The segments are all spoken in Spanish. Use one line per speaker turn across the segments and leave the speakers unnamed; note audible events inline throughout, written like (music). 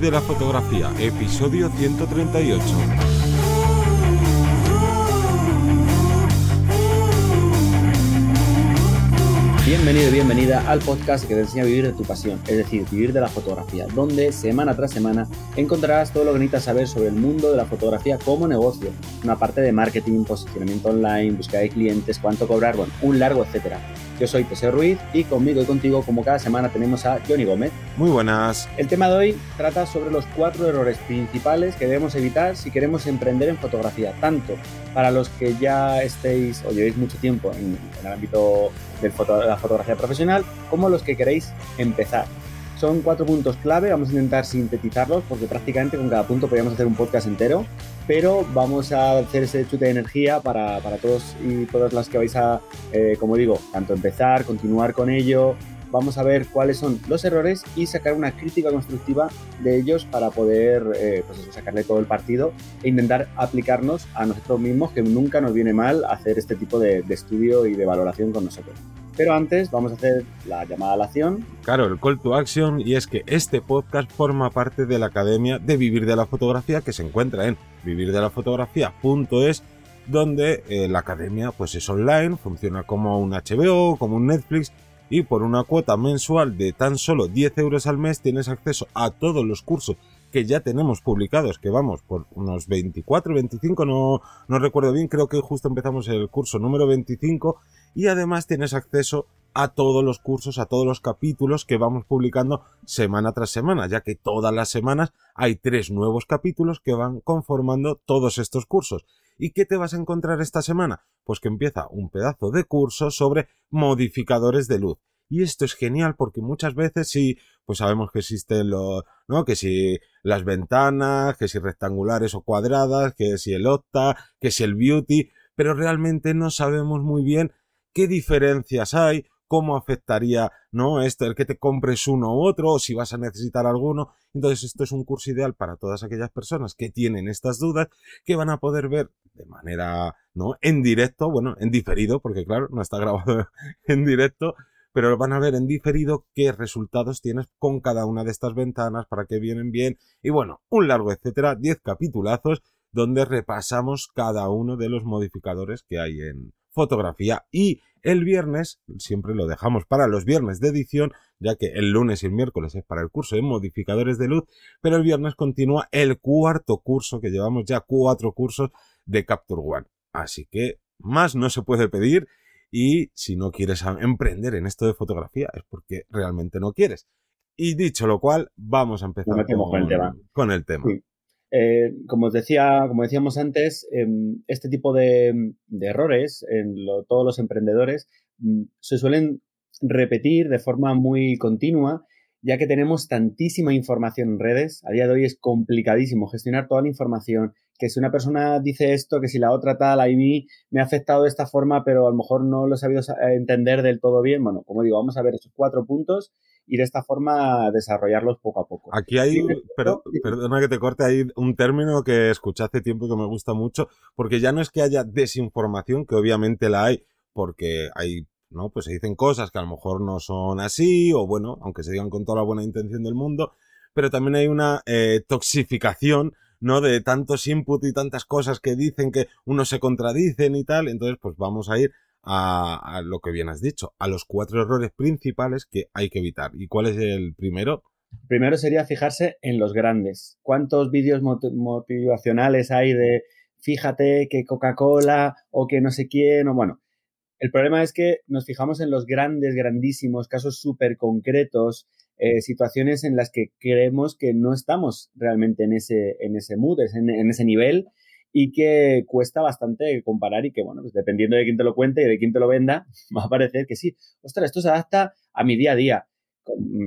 De la fotografía, episodio 138.
Bienvenido y bienvenida al podcast que te enseña a vivir de tu pasión, es decir, vivir de la fotografía, donde semana tras semana encontrarás todo lo que necesitas saber sobre el mundo de la fotografía como negocio, una parte de marketing, posicionamiento online, búsqueda de clientes, cuánto cobrar, bueno, un largo etcétera. Yo soy Teseo Ruiz y conmigo y contigo, como cada semana, tenemos a Johnny Gómez.
Muy buenas.
El tema de hoy trata sobre los cuatro errores principales que debemos evitar si queremos emprender en fotografía, tanto para los que ya estéis o llevéis mucho tiempo en, el ámbito de la fotografía profesional, como los que queréis empezar. Son cuatro puntos clave, vamos a intentar sintetizarlos porque prácticamente con cada punto podríamos hacer un podcast entero pero vamos a hacer ese chute de energía para, todos y todas las que vais a, eh, como digo, tanto empezar, continuar con ello. Vamos a ver cuáles son los errores y sacar una crítica constructiva de ellos para poder eh, pues sacarle todo el partido e intentar aplicarnos a nosotros mismos, que nunca nos viene mal hacer este tipo de estudio y de valoración con nosotros. Pero antes vamos a hacer la llamada a la acción.
Claro, el call to action y es que este podcast forma parte de la Academia de Vivir de la Fotografía que se encuentra en vivirdelafotografía.es donde eh, la academia pues es online, funciona como un HBO, como un Netflix y por una cuota mensual de tan solo 10 euros al mes tienes acceso a todos los cursos que ya tenemos publicados, que vamos por unos 24, 25, no, no recuerdo bien, creo que justo empezamos el curso número 25 y además tienes acceso a todos los cursos, a todos los capítulos que vamos publicando semana tras semana, ya que todas las semanas hay tres nuevos capítulos que van conformando todos estos cursos. ¿Y qué te vas a encontrar esta semana? Pues que empieza un pedazo de curso sobre modificadores de luz. Y esto es genial porque muchas veces sí, pues sabemos que existen los, ¿no? Que si las ventanas, que si rectangulares o cuadradas, que si el octa, que si el beauty, pero realmente no sabemos muy bien qué diferencias hay, cómo afectaría, ¿no? Esto, el que te compres uno u otro, o si vas a necesitar alguno. Entonces, esto es un curso ideal para todas aquellas personas que tienen estas dudas, que van a poder ver de manera, ¿no? En directo, bueno, en diferido, porque claro, no está grabado (laughs) en directo, pero van a ver en diferido qué resultados tienes con cada una de estas ventanas, para que vienen bien, y bueno, un largo etcétera, 10 capitulazos donde repasamos cada uno de los modificadores que hay en, fotografía y el viernes, siempre lo dejamos para los viernes de edición, ya que el lunes y el miércoles es para el curso de modificadores de luz, pero el viernes continúa el cuarto curso, que llevamos ya cuatro cursos de Capture One. Así que más no se puede pedir y si no quieres emprender en esto de fotografía es porque realmente no quieres. Y dicho lo cual, vamos a empezar con, el tema.
Eh, como, os decía, como decíamos antes, em, este tipo de, errores en todos los emprendedores mm, se suelen repetir de forma muy continua, ya que tenemos tantísima información en redes. A día de hoy es complicadísimo gestionar toda la información. Que si una persona dice esto, que si la otra tal, a mí me ha afectado de esta forma, pero a lo mejor no lo he sabido entender del todo bien. Bueno, como digo, vamos a ver esos cuatro puntos y de esta forma desarrollarlos poco a poco.
Aquí hay, pero, perdona que te corte, hay un término que escuché hace tiempo y que me gusta mucho, porque ya no es que haya desinformación, que obviamente la hay, porque hay, ¿no? Pues se dicen cosas que a lo mejor no son así, o bueno, aunque se digan con toda la buena intención del mundo, pero también hay una eh, toxificación ¿no? De tantos input y tantas cosas que dicen que uno se contradicen y tal. Entonces, pues vamos a ir a, lo que bien has dicho, a los cuatro errores principales que hay que evitar. ¿Y cuál es el primero?
Primero sería fijarse en los grandes. ¿Cuántos vídeos motivacionales hay de fíjate que Coca-Cola o que no sé quién o bueno? El problema es que nos fijamos en los grandes, grandísimos, casos súper concretos, eh, situaciones en las que creemos que no estamos realmente en ese, en ese mood, en, en ese nivel y que cuesta bastante comparar y que, bueno, pues dependiendo de quién te lo cuente y de quién te lo venda, (laughs) va a parecer que sí. Ostras, esto se adapta a mi día a día.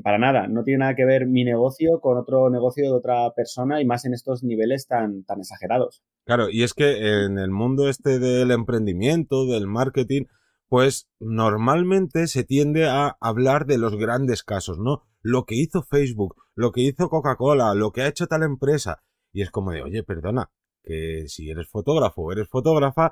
Para nada, no tiene nada que ver mi negocio con otro negocio de otra persona y más en estos niveles tan, tan exagerados.
Claro, y es que en el mundo este del emprendimiento, del marketing, pues normalmente se tiende a hablar de los grandes casos, ¿no? Lo que hizo Facebook, lo que hizo Coca-Cola, lo que ha hecho tal empresa. Y es como de, oye, perdona, que si eres fotógrafo o eres fotógrafa,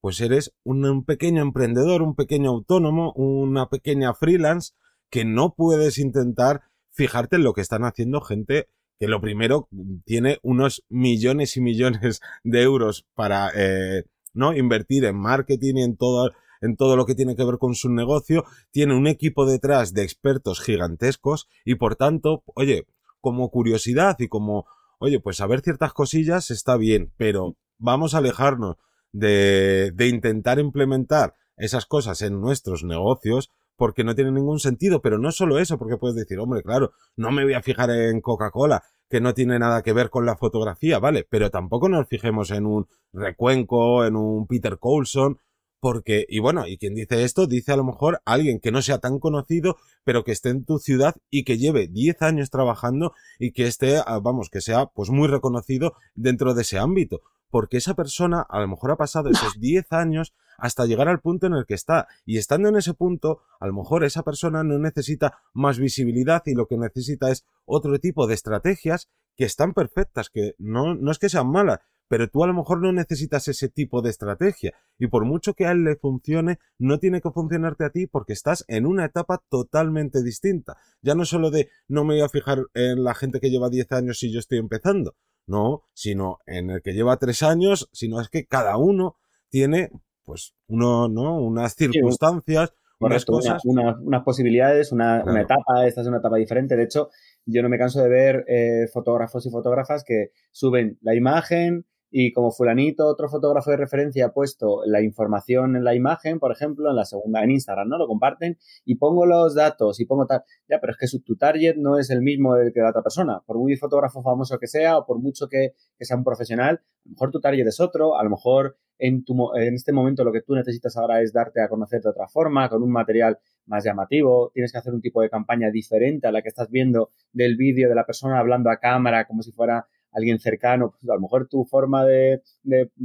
pues eres un, pequeño emprendedor, un pequeño autónomo, una pequeña freelance que no puedes intentar fijarte en lo que están haciendo gente que lo primero tiene unos millones y millones de euros para eh, no invertir en marketing y en todo en todo lo que tiene que ver con su negocio, tiene un equipo detrás de expertos gigantescos y por tanto, oye, como curiosidad y como, oye, pues saber ciertas cosillas está bien, pero vamos a alejarnos de, de intentar implementar esas cosas en nuestros negocios porque no tiene ningún sentido, pero no solo eso, porque puedes decir, hombre, claro, no me voy a fijar en Coca-Cola, que no tiene nada que ver con la fotografía, ¿vale? Pero tampoco nos fijemos en un Recuenco, en un Peter Coulson, porque, y bueno, y quien dice esto, dice a lo mejor alguien que no sea tan conocido, pero que esté en tu ciudad y que lleve 10 años trabajando y que esté, ah, vamos, que sea pues muy reconocido dentro de ese ámbito. Porque esa persona a lo mejor ha pasado esos (laughs) 10 años hasta llegar al punto en el que está. Y estando en ese punto, a lo mejor esa persona no necesita más visibilidad y lo que necesita es otro tipo de estrategias que están perfectas, que no, no es que sean malas, pero tú a lo mejor no necesitas ese tipo de estrategia y por mucho que a él le funcione, no tiene que funcionarte a ti porque estás en una etapa totalmente distinta. Ya no solo de no me voy a fijar en la gente que lleva 10 años y yo estoy empezando, no, sino en el que lleva 3 años, sino es que cada uno tiene pues uno, ¿no? unas circunstancias, unas cosas.
unas posibilidades, una, etapa, esta es una etapa diferente. De hecho, yo no me canso de ver eh, fotógrafos y fotógrafas que suben la imagen, y como fulanito, otro fotógrafo de referencia ha puesto la información en la imagen, por ejemplo, en la segunda, en Instagram, ¿no? Lo comparten y pongo los datos y pongo tal. Ya, pero es que su, tu target no es el mismo que la otra persona. Por muy fotógrafo famoso que sea o por mucho que, sea un profesional, a lo mejor tu target es otro, a lo mejor en, tu, en este momento lo que tú necesitas ahora es darte a conocer de otra forma, con un material más llamativo, tienes que hacer un tipo de campaña diferente a la que estás viendo del vídeo de la persona hablando a cámara como si fuera alguien cercano, pues a lo mejor tu forma de,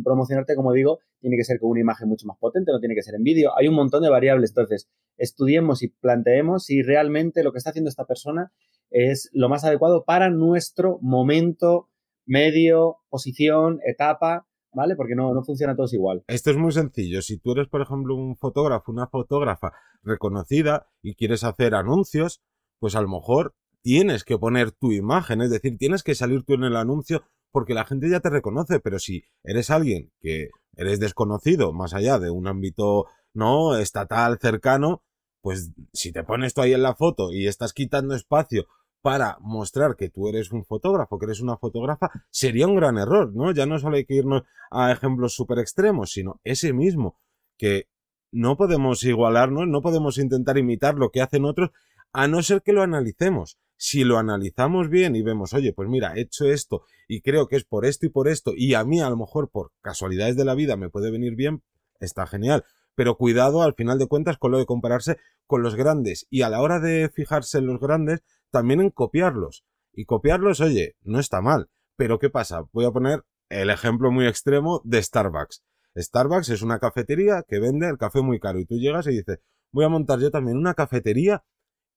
promocionarte, como digo, tiene que ser con una imagen mucho más potente, no tiene que ser en vídeo. Hay un montón de variables. Entonces, estudiemos y planteemos si realmente lo que está haciendo esta persona es lo más adecuado para nuestro momento, medio, posición, etapa, ¿vale? Porque no, no funciona todos igual.
Esto es muy sencillo. Si tú eres, por ejemplo, un fotógrafo, una fotógrafa reconocida y quieres hacer anuncios, pues a lo mejor tienes que poner tu imagen, es decir, tienes que salir tú en el anuncio porque la gente ya te reconoce, pero si eres alguien que eres desconocido más allá de un ámbito no estatal cercano, pues si te pones tú ahí en la foto y estás quitando espacio para mostrar que tú eres un fotógrafo, que eres una fotógrafa, sería un gran error, ¿no? Ya no solo hay que irnos a ejemplos súper extremos, sino ese mismo, que no podemos igualarnos, no podemos intentar imitar lo que hacen otros, a no ser que lo analicemos si lo analizamos bien y vemos, oye, pues mira, he hecho esto y creo que es por esto y por esto, y a mí a lo mejor por casualidades de la vida me puede venir bien, está genial. Pero cuidado al final de cuentas con lo de compararse con los grandes y a la hora de fijarse en los grandes, también en copiarlos. Y copiarlos, oye, no está mal. Pero ¿qué pasa? Voy a poner el ejemplo muy extremo de Starbucks. Starbucks es una cafetería que vende el café muy caro y tú llegas y dices, voy a montar yo también una cafetería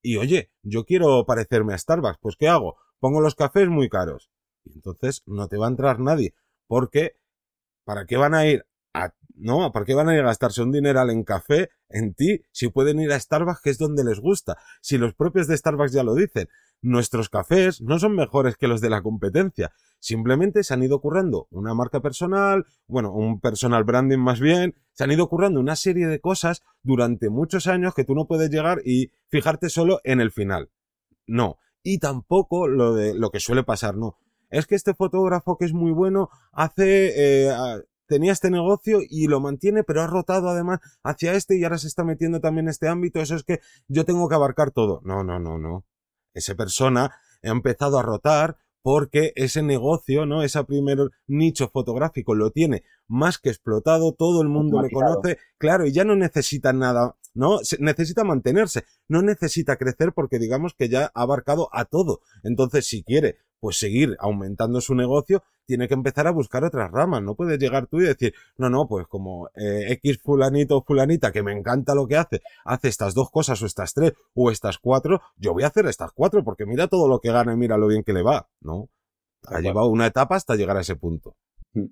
y oye, yo quiero parecerme a Starbucks, pues ¿qué hago? Pongo los cafés muy caros. Y entonces no te va a entrar nadie, porque ¿para qué van a ir a, no, ¿para qué van a ir a gastarse un dineral en café en ti si pueden ir a Starbucks que es donde les gusta? Si los propios de Starbucks ya lo dicen, nuestros cafés no son mejores que los de la competencia. Simplemente se han ido currando una marca personal, bueno, un personal branding más bien, se han ido currando una serie de cosas durante muchos años que tú no puedes llegar y fijarte solo en el final. No. Y tampoco lo de lo que suele pasar, no. Es que este fotógrafo que es muy bueno hace eh, tenía este negocio y lo mantiene, pero ha rotado además hacia este y ahora se está metiendo también en este ámbito. Eso es que yo tengo que abarcar todo. No, no, no, no. Esa persona ha empezado a rotar porque ese negocio, ¿no? Ese primer nicho fotográfico lo tiene más que explotado, todo el mundo le conoce, claro, y ya no necesita nada, ¿no? necesita mantenerse, no necesita crecer porque digamos que ya ha abarcado a todo. Entonces, si quiere pues seguir aumentando su negocio, tiene que empezar a buscar otras ramas. No puedes llegar tú y decir, no, no, pues como eh, X fulanito o fulanita que me encanta lo que hace, hace estas dos cosas o estas tres o estas cuatro, yo voy a hacer estas cuatro porque mira todo lo que gana y mira lo bien que le va, ¿no? Ha llevado una etapa hasta llegar a ese punto.
Mm.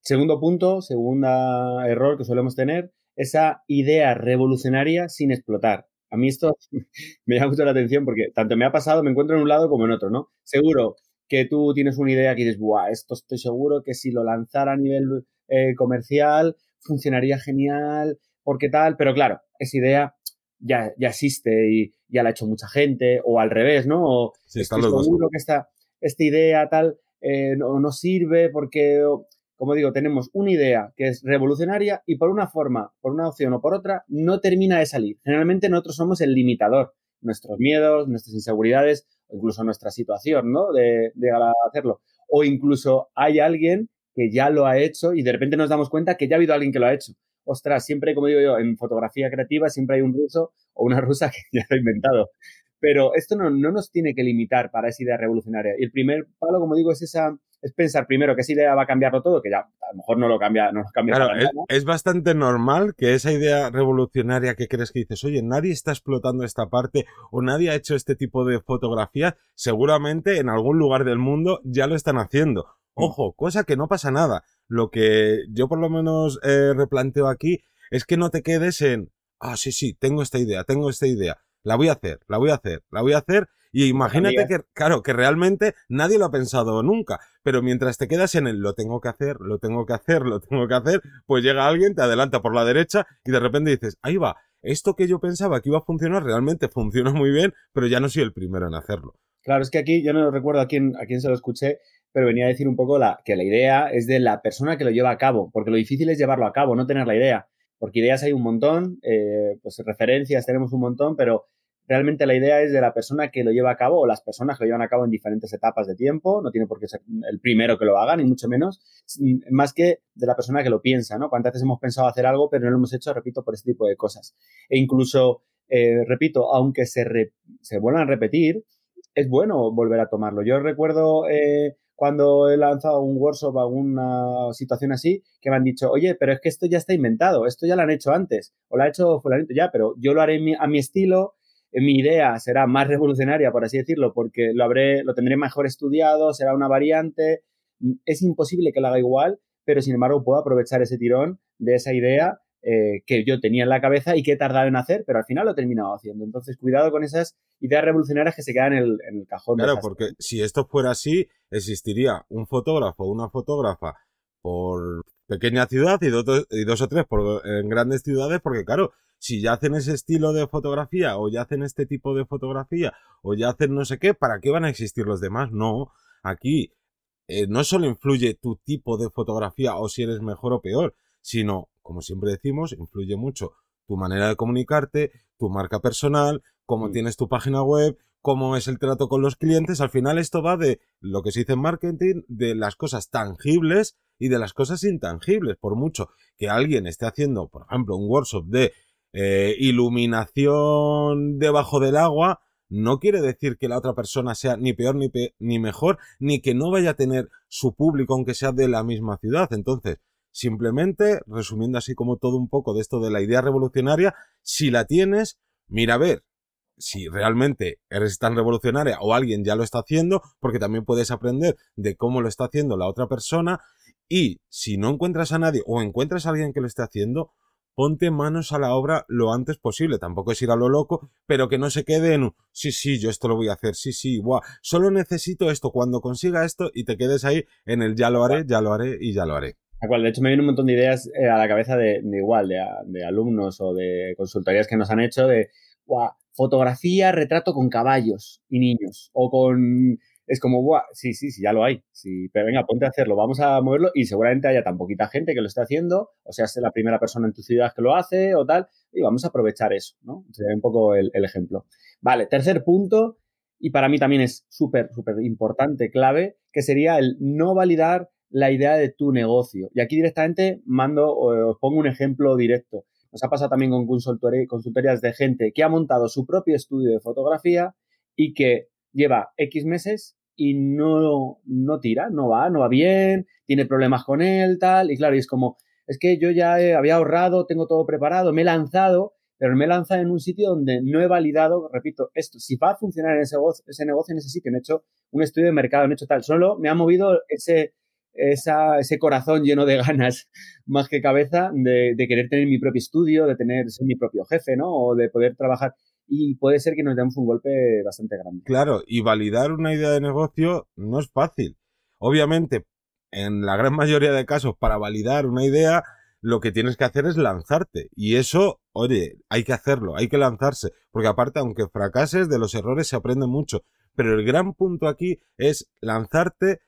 Segundo punto, segunda error que solemos tener, esa idea revolucionaria sin explotar. A mí esto (laughs) me llama mucho la atención porque tanto me ha pasado, me encuentro en un lado como en otro, ¿no? Seguro que tú tienes una idea que dices, Buah, esto estoy seguro que si lo lanzara a nivel eh, comercial funcionaría genial, porque tal, pero claro, esa idea ya, ya existe y ya la ha hecho mucha gente, o al revés, ¿no? O estoy seguro que esta, esta idea tal eh, no, no, sirve porque, como digo, tenemos una idea que es revolucionaria y por una forma, por una opción o por otra, no termina de salir. Generalmente nosotros somos el limitador, nuestros miedos, nuestras inseguridades, incluso nuestra situación, ¿no? De, de hacerlo. O incluso hay alguien que ya lo ha hecho y de repente nos damos cuenta que ya ha habido alguien que lo ha hecho ostras, siempre, como digo yo, en fotografía creativa siempre hay un ruso o una (laughs) rusa que ya lo ha inventado. Pero esto no, no nos tiene que limitar para esa idea revolucionaria. Y el primer palo, como digo, es esa, es pensar primero que esa idea va a cambiarlo todo, que ya a lo mejor no lo cambia, no lo cambia.
Claro, es, es, bastante normal que esa idea revolucionaria que crees que dices, oye, nadie está explotando esta parte o nadie ha hecho este tipo de fotografía, seguramente en algún lugar del mundo ya lo están haciendo. Mm. Ojo, cosa que no pasa nada. Lo que yo por lo menos eh, replanteo aquí es que no te quedes en, ah, sí, sí, tengo esta idea, tengo esta idea, la voy a hacer, la voy a hacer, la voy a hacer. Y imagínate que, claro, que realmente nadie lo ha pensado nunca, pero mientras te quedas en el lo tengo que hacer, lo tengo que hacer, lo tengo que hacer, pues llega alguien, te adelanta por la derecha y de repente dices, ahí va, esto que yo pensaba que iba a funcionar realmente funciona muy bien, pero ya no soy el primero en hacerlo.
Claro, es que aquí yo no recuerdo a quién, a quién se lo escuché, pero venía a decir un poco la, que la idea es de la persona que lo lleva a cabo, porque lo difícil es llevarlo a cabo, no tener la idea, porque ideas hay un montón, eh, pues referencias tenemos un montón, pero realmente la idea es de la persona que lo lleva a cabo o las personas que lo llevan a cabo en diferentes etapas de tiempo, no tiene por qué ser el primero que lo haga, ni mucho menos, más que de la persona que lo piensa, ¿no? Cuántas veces hemos pensado hacer algo, pero no lo hemos hecho, repito, por este tipo de cosas. E incluso, eh, repito, aunque se, se vuelvan a repetir, es bueno volver a tomarlo. Yo recuerdo eh, cuando he lanzado un workshop, alguna situación así, que me han dicho, oye, pero es que esto ya está inventado, esto ya lo han hecho antes, o lo ha hecho fulanito ya, pero yo lo haré a mi estilo, mi idea será más revolucionaria, por así decirlo, porque lo, habré, lo tendré mejor estudiado, será una variante, es imposible que lo haga igual, pero sin embargo puedo aprovechar ese tirón de esa idea eh, que yo tenía en la cabeza y que he tardado en hacer, pero al final lo he terminado haciendo. Entonces, cuidado con esas ideas revolucionarias que se quedan en el, en el cajón.
Claro, porque si esto fuera así, existiría un fotógrafo o una fotógrafa por pequeña ciudad y dos, y dos o tres por, en grandes ciudades, porque claro, si ya hacen ese estilo de fotografía o ya hacen este tipo de fotografía o ya hacen no sé qué, ¿para qué van a existir los demás? No, aquí eh, no solo influye tu tipo de fotografía o si eres mejor o peor, sino como siempre decimos, influye mucho tu manera de comunicarte, tu marca personal, cómo mm. tienes tu página web, cómo es el trato con los clientes. Al final esto va de lo que se dice en marketing, de las cosas tangibles y de las cosas intangibles. Por mucho que alguien esté haciendo, por ejemplo, un workshop de eh, iluminación debajo del agua, no quiere decir que la otra persona sea ni peor ni, ni mejor, ni que no vaya a tener su público aunque sea de la misma ciudad. Entonces, Simplemente, resumiendo así como todo un poco de esto de la idea revolucionaria, si la tienes, mira a ver si realmente eres tan revolucionaria o alguien ya lo está haciendo, porque también puedes aprender de cómo lo está haciendo la otra persona. Y si no encuentras a nadie o encuentras a alguien que lo esté haciendo, ponte manos a la obra lo antes posible. Tampoco es ir a lo loco, pero que no se quede en sí, sí, yo esto lo voy a hacer, sí, sí, buah, solo necesito esto cuando consiga esto y te quedes ahí en el ya lo haré, ya lo haré y ya lo haré
de hecho me viene un montón de ideas eh, a la cabeza de, igual, de, alumnos o de consultorías que nos han hecho de fotografía, retrato con caballos y niños. O con. Es como, Buah, sí, sí, sí, ya lo hay. Sí, pero venga, ponte a hacerlo, vamos a moverlo y seguramente haya tan poquita gente que lo esté haciendo, o sea, es la primera persona en tu ciudad que lo hace o tal, y vamos a aprovechar eso, ¿no? Sería un poco el, el ejemplo. Vale, tercer punto, y para mí también es súper, súper importante, clave, que sería el no validar la idea de tu negocio. Y aquí directamente mando, os pongo un ejemplo directo. Nos ha pasado también con consultorías de gente que ha montado su propio estudio de fotografía y que lleva X meses y no, no tira, no va, no va bien, tiene problemas con él, tal. Y claro, y es como, es que yo ya había ahorrado, tengo todo preparado, me he lanzado, pero me he lanzado en un sitio donde no he validado, repito, esto, si va a funcionar en ese, negocio, en ese sitio, no he hecho un estudio de mercado, no he hecho tal, solo me ha movido ese, ese corazón lleno de (laughs) ganas más que cabeza de, querer tener mi propio estudio, de tener ser mi propio jefe, ¿no? O de poder trabajar. Y puede ser que nos demos un golpe bastante grande.
Claro, y validar una idea de negocio no es fácil. Obviamente, en la gran mayoría de casos, para validar una idea, lo que tienes que hacer es lanzarte. Y eso, oye, hay que hacerlo, hay que lanzarse. Porque aparte, aunque fracases, de los errores se aprende mucho. Pero el gran punto aquí es lanzarte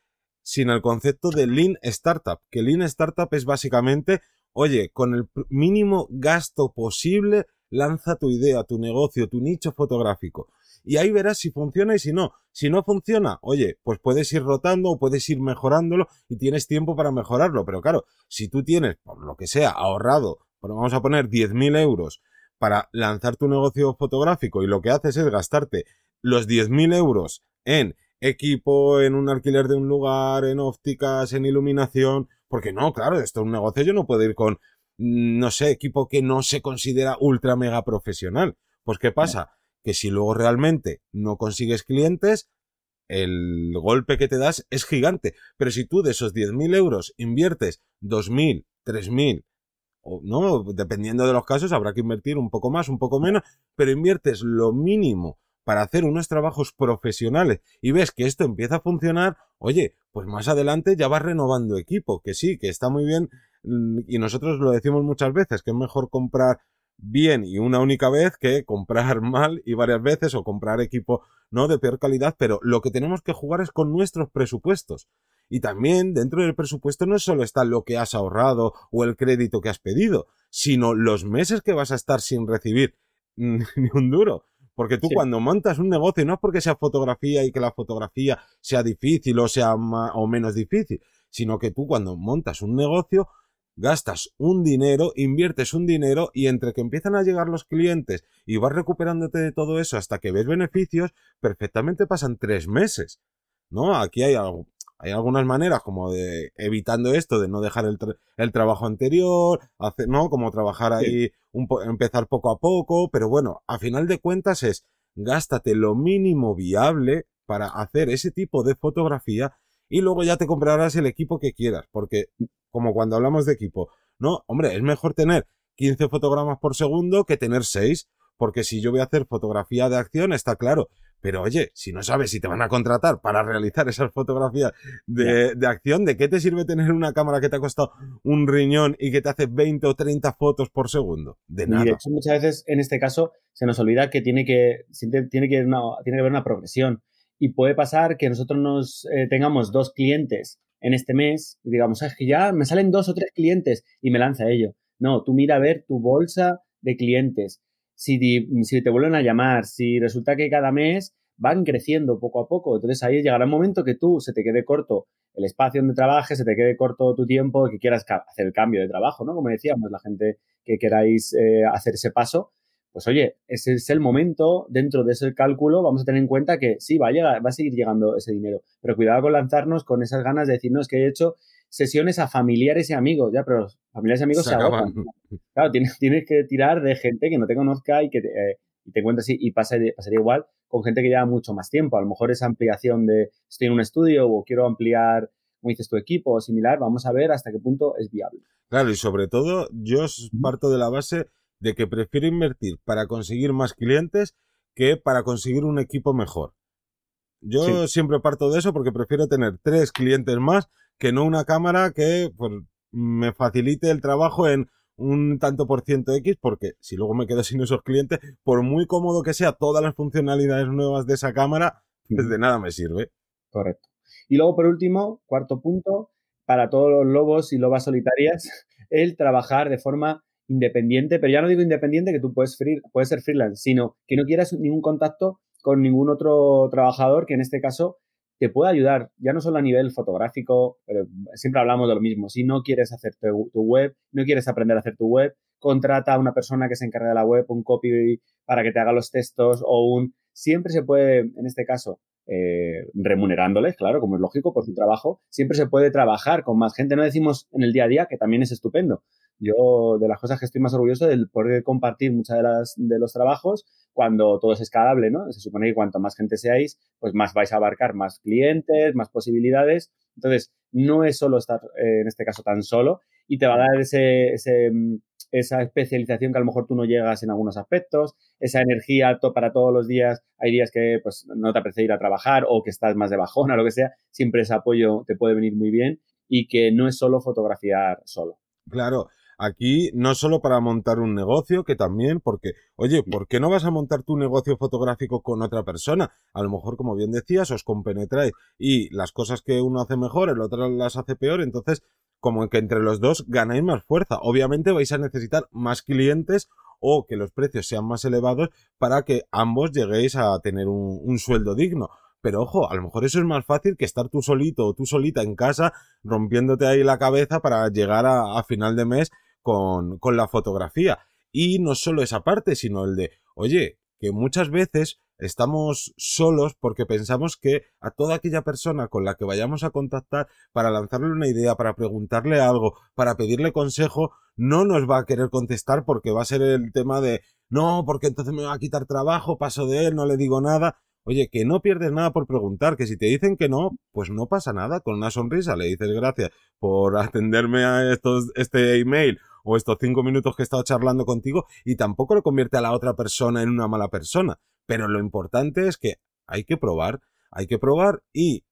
sin el concepto de Lean Startup. Que Lean Startup es básicamente, oye, con el mínimo gasto posible, lanza tu idea, tu negocio, tu nicho fotográfico. Y ahí verás si funciona y si no. Si no funciona, oye, pues puedes ir rotando o puedes ir mejorándolo y tienes tiempo para mejorarlo. Pero claro, si tú tienes, por lo que sea, ahorrado, bueno, vamos a poner 10.000 euros para lanzar tu negocio fotográfico y lo que haces es gastarte los 10.000 euros en equipo, en un alquiler de un lugar, en ópticas, en iluminación, porque no, claro, esto es un negocio, yo no puedo ir con, no sé, equipo que no se considera ultra mega profesional. Pues ¿qué pasa? Que si luego realmente no consigues clientes, el golpe que te das es gigante. Pero si tú de esos 10.000 euros inviertes 2.000, 3.000, o no, dependiendo de los casos, habrá que invertir un poco más, un poco menos, pero inviertes lo mínimo para hacer unos trabajos profesionales y ves que esto empieza a funcionar, oye, pues más adelante ya vas renovando equipo, que sí, que está muy bien y nosotros lo decimos muchas veces, que es mejor comprar bien y una única vez que comprar (laughs) mal y varias veces o comprar equipo no de peor calidad, pero lo que tenemos que jugar es con nuestros presupuestos. Y también dentro del presupuesto no solo está lo que has ahorrado o el crédito que has pedido, sino los meses que vas a estar sin recibir (laughs) ni un duro. Porque tú cuando montas un negocio no es porque sea fotografía y que la fotografía sea difícil o sea más, o menos difícil, sino que tú cuando montas un negocio gastas un dinero, inviertes un dinero y entre que empiezan a llegar los clientes y vas recuperándote de todo eso hasta que ves beneficios, perfectamente pasan tres meses. ¿No? Aquí hay algo, hay algunas maneras como de evitando esto, de no dejar el, el trabajo anterior, hacer, ¿no? Como trabajar ahí, un empezar poco a poco, pero bueno, a final de cuentas es gástate lo mínimo viable para hacer ese tipo de fotografía y luego ya te comprarás el equipo que quieras, porque como cuando hablamos de equipo, no, hombre, es mejor tener 15 fotogramas por segundo que tener 6, porque si yo voy a hacer fotografía de acción, está claro, pero oye, si no sabes si te van a contratar para realizar esas fotografías de, acción, ¿de qué te sirve tener una cámara que te ha costado un riñón y que te hace 20 o 30 fotos por segundo? De nada.
Y de hecho, muchas veces en este caso se nos olvida que tiene que, tiene que, tiene que haber una progresión. Y puede pasar que nosotros nos eh, tengamos dos clientes en este mes y digamos, es que ya me salen dos o tres clientes y me lanza ello. No, tú mira a ver tu bolsa de clientes si, si te vuelven a llamar, si resulta que cada mes van creciendo poco a poco. Entonces ahí llegará un momento que tú se te quede corto el espacio donde trabajes, se te quede corto tu tiempo, que quieras hacer el cambio de trabajo, ¿no? Como decíamos, la gente que queráis eh, hacer ese paso, pues oye, ese es el momento, dentro de ese cálculo vamos a tener en cuenta que sí, va a llegar, va a seguir llegando ese dinero, pero cuidado con lanzarnos con esas ganas de decir, no, es que he hecho sesiones a familiares y amigos, ya, pero familiares y amigos se, agotan. Claro, tienes, tienes, que tirar de gente que no te conozca y que te, eh, y te encuentres y, y pasaría, igual con gente que lleva mucho más tiempo. A lo mejor esa ampliación de estoy en un estudio o quiero ampliar, como dices, tu equipo o similar, vamos a ver hasta qué punto es viable.
Claro, y sobre todo yo parto de la base de que prefiero invertir para conseguir más clientes que para conseguir un equipo mejor. Yo siempre parto de eso porque prefiero tener tres clientes más que no una cámara que pues, me facilite el trabajo en un tanto por ciento X, porque si luego me quedo sin esos clientes, por muy cómodo que sea todas las funcionalidades nuevas de esa cámara, pues de nada me sirve.
Correcto. Y luego, por último, cuarto punto, para todos los lobos y lobas solitarias, (laughs) el trabajar de forma independiente, pero ya no digo independiente que tú puedes, puedes ser freelance, sino que no quieras ningún contacto con ningún otro trabajador que en este caso te puede ayudar, ya no solo a nivel fotográfico, pero siempre hablamos de lo mismo. Si no quieres hacer tu, web, no quieres aprender a hacer tu web, contrata a una persona que se encargue de la web, un copy para que te haga los textos o un... Siempre se puede, en este caso, eh, remunerándoles, claro, como es lógico, por su trabajo, siempre se puede trabajar con más gente. No decimos en el día a día, que también es estupendo. Yo, de las cosas que estoy más orgulloso del poder compartir muchas de, las, de los trabajos cuando todo es escalable, ¿no? Se supone que cuanto más gente seáis, pues más vais a abarcar más clientes, más posibilidades. Entonces, no es solo estar, eh, en este caso, tan solo y te va a dar ese, ese, esa especialización que a lo mejor tú no llegas en algunos aspectos, esa energía para todos los días. Hay días que pues, no te apetece ir a trabajar o que estás más de bajona, (laughs) lo que sea. Siempre ese apoyo te puede venir muy bien y que no es solo fotografiar solo.
Claro, aquí no solo para montar un negocio, que también, porque, oye, ¿por qué no vas a montar tu negocio fotográfico con otra persona? A lo mejor, como bien decías, os compenetráis y las cosas que uno hace mejor, el otro las hace peor, entonces, como que entre los dos ganáis más fuerza. Obviamente vais a necesitar más clientes o que los precios sean más elevados para que ambos lleguéis a tener un, un sueldo digno. Pero ojo, a lo mejor eso es más fácil que estar tú solito o tú solita en casa rompiéndote ahí la cabeza para llegar a, final de mes con, la fotografía. Y no solo esa parte, sino el de, oye, que muchas veces estamos solos porque pensamos que a toda aquella persona con la que vayamos a contactar para lanzarle una idea, para preguntarle algo, para pedirle consejo, no nos va a querer contestar porque va a ser el tema de no, porque entonces me va a quitar trabajo, paso de él, no le digo nada. Oye, que no pierdes nada por preguntar, que si te dicen que no, pues no pasa nada, con una sonrisa le dices gracias por (laughs) atenderme a estos, este email o estos cinco minutos que he estado charlando contigo y tampoco lo convierte a la otra persona en una mala persona. Pero lo importante es que hay que probar, hay que probar y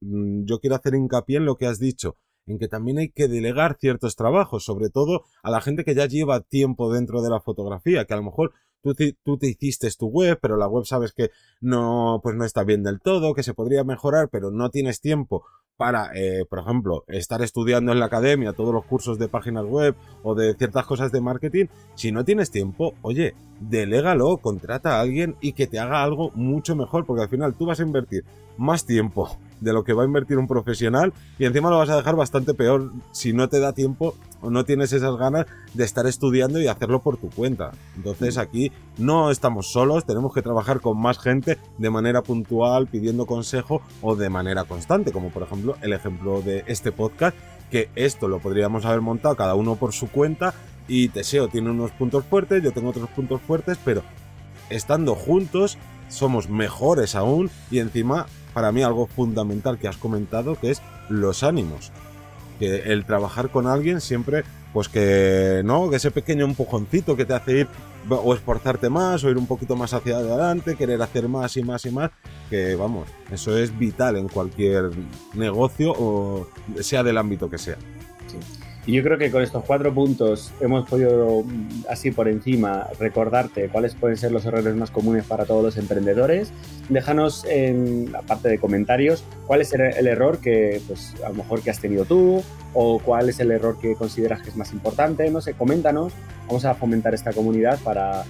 mm, yo quiero hacer hincapié en lo que has dicho, en que también hay que delegar ciertos trabajos, sobre todo a la gente que ya lleva tiempo dentro de la fotografía, que a lo mejor tú te, tú te hiciste tu web, pero la web sabes que no, pues no está bien del todo, que se podría mejorar, pero no tienes tiempo para, eh, por ejemplo, estar estudiando en la academia todos los cursos de páginas web o de ciertas cosas de marketing, si no tienes tiempo, oye, delégalo, contrata a alguien y que te haga algo mucho mejor, porque al final tú vas a invertir más tiempo de lo que va a invertir un profesional y encima lo vas a dejar bastante peor si no te da tiempo o no tienes esas ganas de estar estudiando y hacerlo por tu cuenta. Entonces aquí no estamos solos, tenemos que trabajar con más gente de manera puntual, pidiendo consejo o de manera constante, como por ejemplo el ejemplo de este podcast, que esto lo podríamos haber montado cada uno por su cuenta y Teseo tiene unos puntos fuertes, yo tengo otros puntos fuertes, pero estando juntos somos mejores aún y encima para mí algo fundamental que has comentado que es los ánimos que el trabajar con alguien siempre, pues que, ¿no? Que ese pequeño empujoncito que te hace ir o esforzarte más o ir un poquito más hacia adelante, querer hacer más y más y más, que vamos, eso es vital en cualquier negocio o sea del ámbito que sea.
Y yo creo que con estos cuatro puntos hemos podido, mm, así por encima, recordarte cuáles pueden ser los errores más comunes para todos los emprendedores. Déjanos en la parte de comentarios cuál es el error que, pues, a lo mejor que has tenido tú o cuál es el error que consideras que es más importante. No sé, coméntanos. Vamos a fomentar esta comunidad para,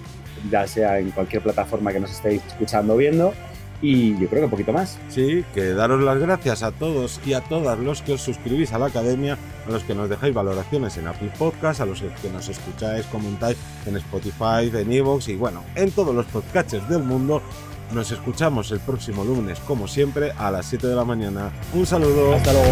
ya sea en cualquier plataforma que nos estéis escuchando o viendo y yo creo que un poquito más.
Sí, que daros las gracias a todos y a todas los que os suscribís a la academia, a los que nos dejáis valoraciones en Apple Podcast, a los que nos escucháis, comentáis en Spotify, en Evox y bueno, en todos los podcasts del mundo. Nos escuchamos el próximo lunes, como siempre, a las 7 de la mañana. Un saludo.
Hasta luego.